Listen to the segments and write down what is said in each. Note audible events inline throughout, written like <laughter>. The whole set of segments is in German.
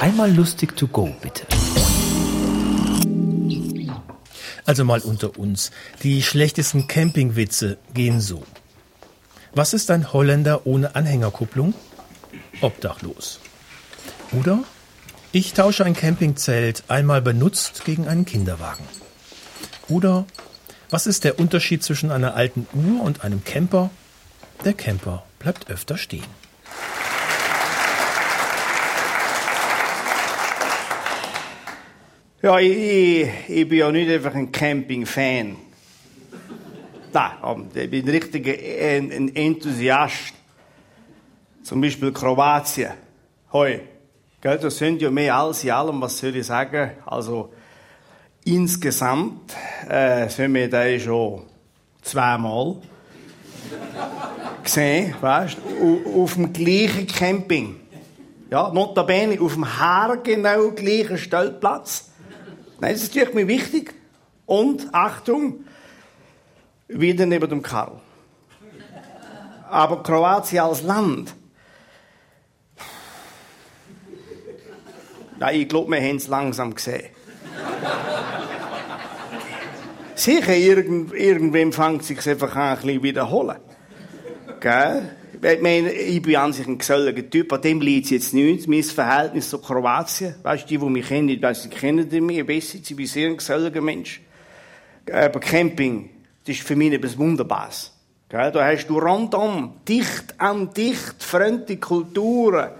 Einmal lustig to go, bitte. Also mal unter uns. Die schlechtesten Campingwitze gehen so. Was ist ein Holländer ohne Anhängerkupplung? Obdachlos. Oder ich tausche ein Campingzelt einmal benutzt gegen einen Kinderwagen. Oder was ist der Unterschied zwischen einer alten Uhr und einem Camper? Der Camper bleibt öfter stehen. Ja, ich, ich, ich bin ja nicht einfach ein Camping-Fan. Nein, ich bin ein richtiger ein, ein Enthusiast. Zum Beispiel Kroatien. Hoi. Gell, das sind ja mehr als in allem, was soll ich sagen, also insgesamt äh, sind wir da schon zweimal gesehen, weißt du, auf dem gleichen Camping. Ja, notabene auf dem haargenau gleichen Stellplatz. Nein, das ist mir wichtig. Und, Achtung, wieder neben dem Karl. Aber Kroatien als Land. Nein, ich glaube, wir haben es langsam gesehen. Sicher, irgend, irgendwem fängt es sich einfach an, ein bisschen wiederholen. Gell? Ich meine, ich bin an sich ein geselliger Typ, an dem liegt es jetzt nicht. Mein Verhältnis zu Kroatien, weißt du, die, die mich kennen, weiss, die kennen mich besser, ich bin sehr ein geselliger Mensch. Aber Camping, das ist für mich etwas Wunderbares. Gell? Da hast du rundum, dicht an dicht, fremde Kulturen.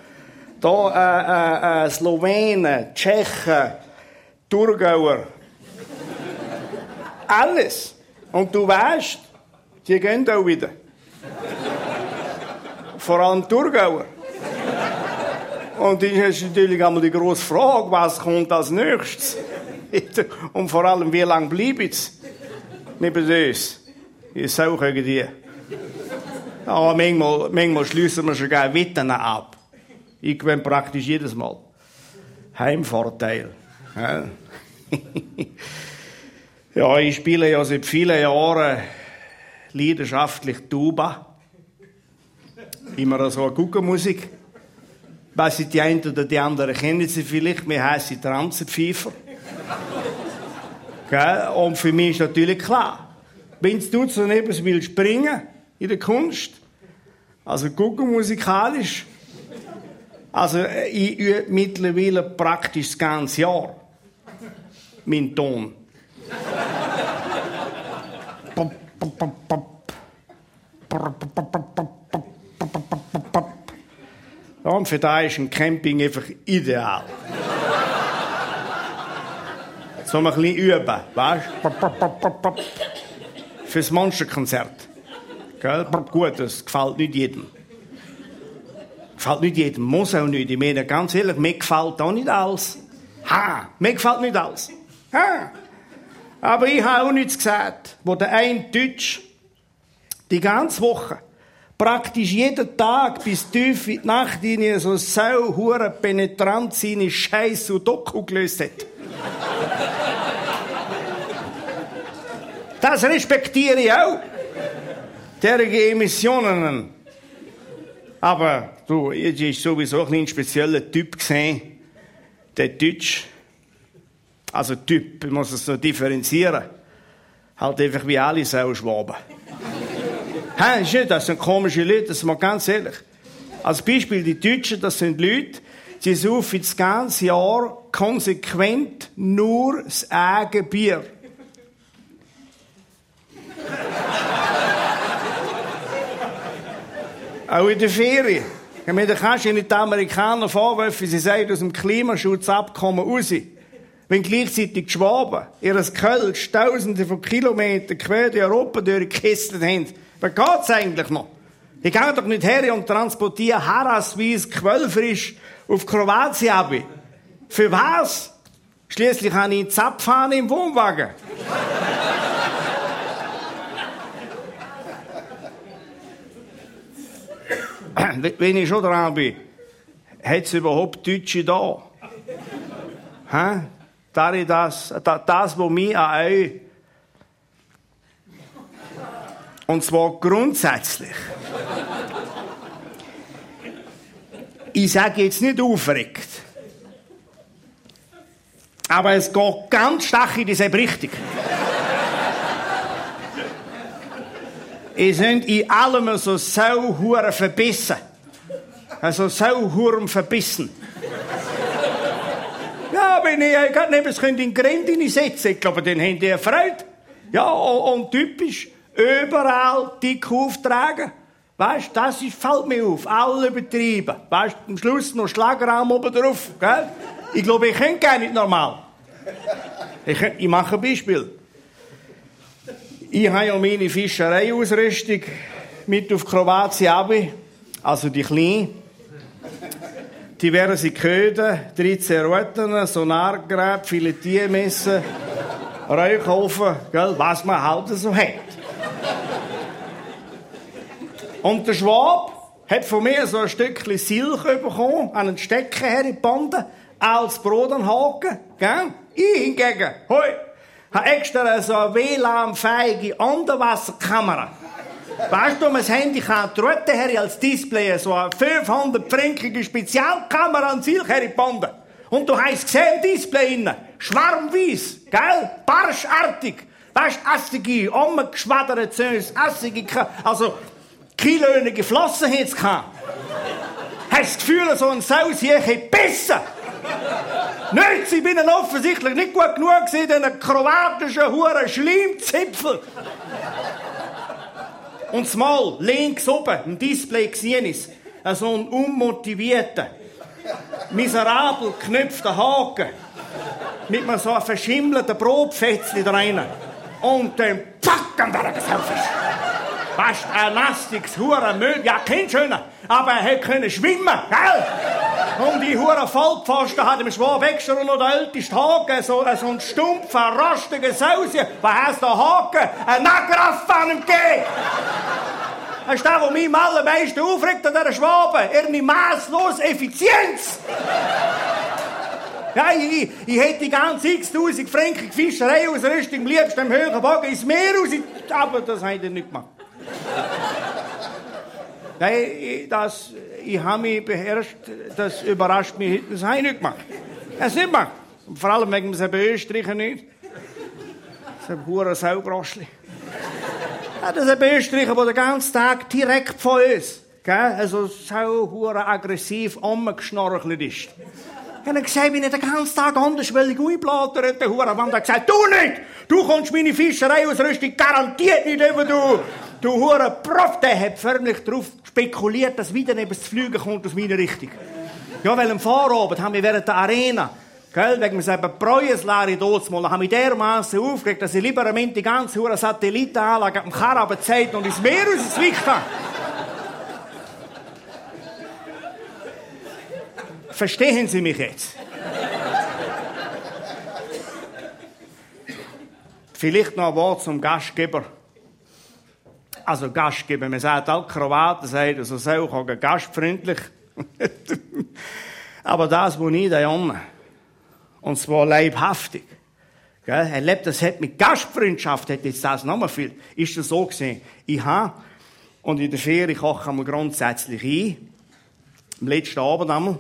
Da, äh, äh, äh, Slowenen, Tschechen, Thurgauer. Alles. Und du weißt, die gehen auch wieder. Vor allem Thurgauer. Und dann ist natürlich einmal die grosse Frage, was kommt als nächstes? <laughs> Und vor allem, wie lange bleibt es neben uns? Ich suche die. Aber manchmal, manchmal schließen wir schon gerne Wetten ab. Ich gewinne praktisch jedes Mal. Heimvorteil. Ja, <laughs> ich spiele ja seit vielen Jahren leidenschaftlich Tuba. Immer so eine Guckenmusik. Ich, die einen oder die anderen kennen sie vielleicht. Wir heißen Transenpfeifer. Und für mich ist natürlich klar, wenn du so etwas willst springen in der Kunst, also gucken musikalisch, also ich übe mittlerweile praktisch das ganze Jahr meinen Ton. Ja, und für da ist ein Camping einfach ideal. So ein bisschen üben, weißt du? Fürs Monsterkonzert. Gut, das gefällt nicht jedem. Gefällt nicht jedem, muss auch nicht. Ich meine, ganz ehrlich, mir gefällt auch nicht alles. Ha, mir gefällt nicht alles. Ha. Aber ich habe auch nichts gesagt, wo der ein Deutsch die ganze Woche praktisch jeden Tag bis tief in die Nacht in so sauhure penetrant seine Scheiß und Doku gelöst hat. Das respektiere ich auch. Derige Emissionen. Aber du, jetzt ist sowieso ein spezieller Typ gesehen. Der Deutsch. Also Typ, ich muss es so differenzieren. Halt einfach wie alle Sauschwaben. Hä, ist nicht, das sind komische Leute, das ist mal ganz ehrlich. Als Beispiel, die Deutschen, das sind Leute, die saufen das ganze Jahr konsequent nur das eigene Bier. Auch in der Ferien. Ich meine, da kannst du nicht die Amerikaner vorwerfen, sie sagen aus dem Klimaschutzabkommen raus. Wenn gleichzeitig die Schwaben ihres Kölsch tausende von Kilometern quer durch Europa durchgekesselt haben, was geht's eigentlich noch? Ich gehe doch nicht her und transportiere Harasweise Quellfrisch auf Kroatien ab. Für was? Schließlich habe ich Zapfhahn im Wohnwagen. Wenn ich schon dran bin, hat es überhaupt Deutsche da? Hä? Das, das, das, was mich an euch und zwar grundsätzlich. Ich sage jetzt nicht aufregt. Aber es geht ganz stark in dieselbe Richtung. Ihr sind in allem so sauhure verbissen. Also sauhurm verbissen. Wenn ich gerade neben das könnt in Grenzen setzen, ich glaube, dann haben die Freude. Ja, und typisch, überall dick auftragen. Weißt, das ist, fällt mir auf. Alle übertrieben. Weißt, am Schluss noch Schlagraum oben drauf, gell? Ich glaube, ich könnte gar nicht normal. Ich, ich mache ein Beispiel. Ich habe ja meine Fischereiausrüstung mit auf Kroatien. Also die kleine. Diverse Köder, 13 Routen, Sonargräbe, Filetiermesser, Räuchofen, gell, was man halt so hat. Und der Schwab hat von mir so ein Stückchen Silch bekommen, einen Stecker hergebunden, als Brot an Haken, gell? Ich hingegen, hoi, habe extra so eine WLAN-fähige Unterwasserkamera. Weißt du, mein Handy kann die Route her als Display so eine 500 fränkige Spezialkamera an Silch hergebunden. Und du hast gesehen, Display innen, schwarmweiß, gell? Barschartig. Weißt du, assige, umgeschwaderte Zöns, assige, also, kilönige Flossen hat's gehabt. Hast das Gefühl, so ein Saus hier besser. Nicht, sie bin offensichtlich nicht gut genug gewesen, den kroatischen Huren Schleimzipfel. Und mal links oben im Display gesehen ist, so ein unmotivierter, miserabel geknüpfter Haken mit einem so einem verschimmelten Brotfetzli drin. Und dann packen wir das Selfish. Weißt du, ein lastiges Hurenmüll, ja, kein schöner, aber er hätte können schwimmen, gell? Und die Huren Vollpfosten hat im Schwab extra noch der älteste Haken, so, so ein stumpfer, rostiger Sausie. Was heißt der Haken? Ein Nagraff an ihm gegeben. Das ist das, was mich am allermeisten aufregt an dieser Schwaben. Ihre masslose Effizienz. Ja, ich, ich hätte die ganze x-tausend Franken Fischerei ausrüstung am liebsten im höheren Bogen ins Meer raus, aber das haben die nicht gemacht. Nein, das, ich habe mich beherrscht, das überrascht mich, das habe ich nicht gemacht. Das nicht gemacht. Und vor allem wegen dem Österreicher nicht. Das ist ein hoher Saugroschli. Ja, das ist ein Österreicher, der den ganzen Tag direkt von uns, also so aggressiv umgeschnorchelt ist. Und dann gesagt, bin ich den ganzen Tag anderswillig einblättert, der Hurenwand hat gesagt, du nicht! Du kommst meine Fischereiausrüstung garantiert nicht über, du! Du Huren Prof, der hat förmlich darauf spekuliert, dass wieder neben das Flügen kommt aus meiner Richtung. Ja, weil am Vorabend haben wir während der Arena, gell, wegen eben Preueslehre dort mal, haben wir dermaßen aufgeregt, dass ich lieber die ganze Huren Satellitenanlage am Karabel gezeigt und ins Meer rausgezwickt habe. Verstehen Sie mich jetzt? Vielleicht noch ein Wort zum Gastgeber. Also Gastgeber, man sagt auch Kroaten, sagt also so auch gastfreundlich. <laughs> Aber das, wo ich da junge, und zwar leibhaftig, gell, erlebt, das hat mit Gastfreundschaft, hat jetzt das nochmal viel, ist das so gesehen. Ich habe, und in der Ferie koche ich grundsätzlich ein, am letzten Abend einmal,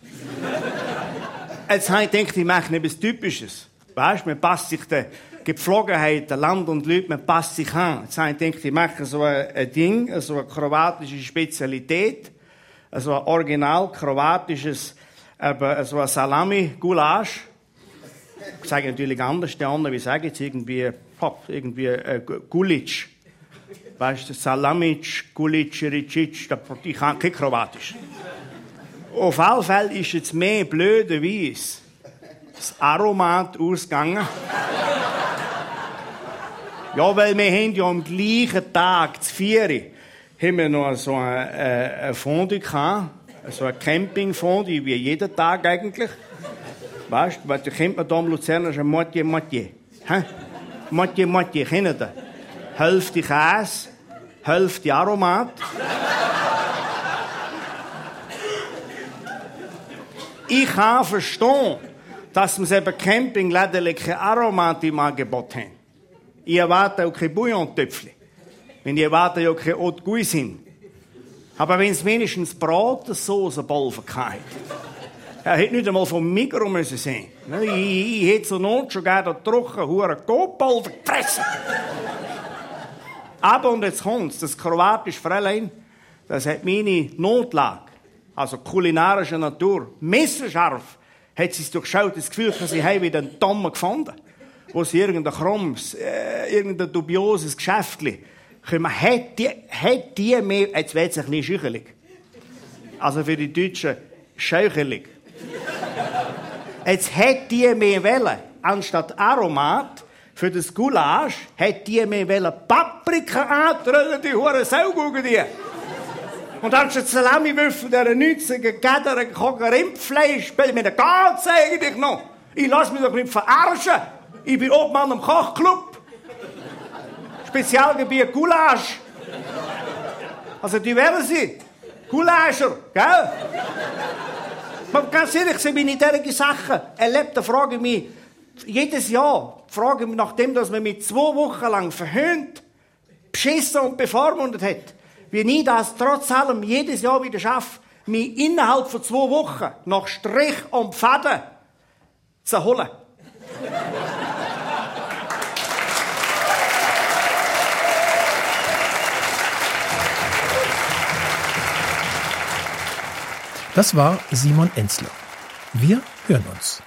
<laughs> Jetzt habe ich gedacht, ich mache etwas Typisches. Weißt, man passt sich der Gepflogenheit, Land und Leute, man passt sich an. Jetzt habe ich gedacht, ich mache so ein, Ding, so eine kroatische Spezialität, so ein original kroatisches, so ein Salami-Gulasch. Ich sage natürlich anders, der andere, wie sage ich jetzt, irgendwie, pop, irgendwie, äh, Gulic. Weißt du, Salamic, Gulic, Ricic, ich kann kein Kroatisch. Auf alle Fälle ist jetzt mehr blöderweise das Aromat ausgegangen. Ja, weil wir haben ja am gleichen Tag, zu vier, haben wir noch so ein, äh, ein Fondue gehabt, so ein Campingfondue, wie jeden Tag eigentlich. Weißt du, da kennt man da im Luzerner schon Moitié Moitié. Moitié Moitié, kennt ihr? Hälfte Käse, Hälfte Aromat. Ich kann verstehen, dass wir eben Campingläden keine Aromat im Angebot haben. Ich erwarte auch keine Bouillon-Töpfchen. Wenn ich erwarte ja keine Haute Cuisine. Aber wenn es wenigstens Braten, Soße, Bolfen hat, Er hätte nicht einmal vom müssen sein. Ich, ich, hätte zur Not schon gerne trocken, hure Kopal gefressen. Aber, und jetzt kommt's, das kroatische Fräulein, das hat meine Notlage, also kulinarischer Natur, messerscharf, hat sie es durchschaut, das Gefühl, dass sie wieder einen Tommer gefunden wo sie irgendein krummes, äh, irgendein dubioses Geschäftli, man hat die, hat die mehr, jetzt wird es ein bisschen schüchelig. Also für die Deutschen, scheuchelig. Jetzt hat die mehr Welle, anstatt Aromat, für das Gulasch, hat die mehr Welle Paprika antreten, die hure Sau die. Und anstatt Salamiwürfel, der 90er Gäder, kochen Rindfleisch, mit der Gans eigentlich noch. Ich lass mich doch nicht verarschen. Ich bin Obmann am Kochclub. Spezialgebiet Gulasch. Also die werden sie. Gulascher, gell? Aber ganz ehrlich, sind meine derige Sachen erlebt, da frage ich mich, jedes Jahr frage ich mich, nachdem dass man mich zwei Wochen lang verhöhnt, beschissen und bevormundet hat, wie ich das trotz allem jedes Jahr wieder schaffe, mich innerhalb von zwei Wochen nach Strich und Faden zu holen. Das war Simon Enzler. Wir hören uns.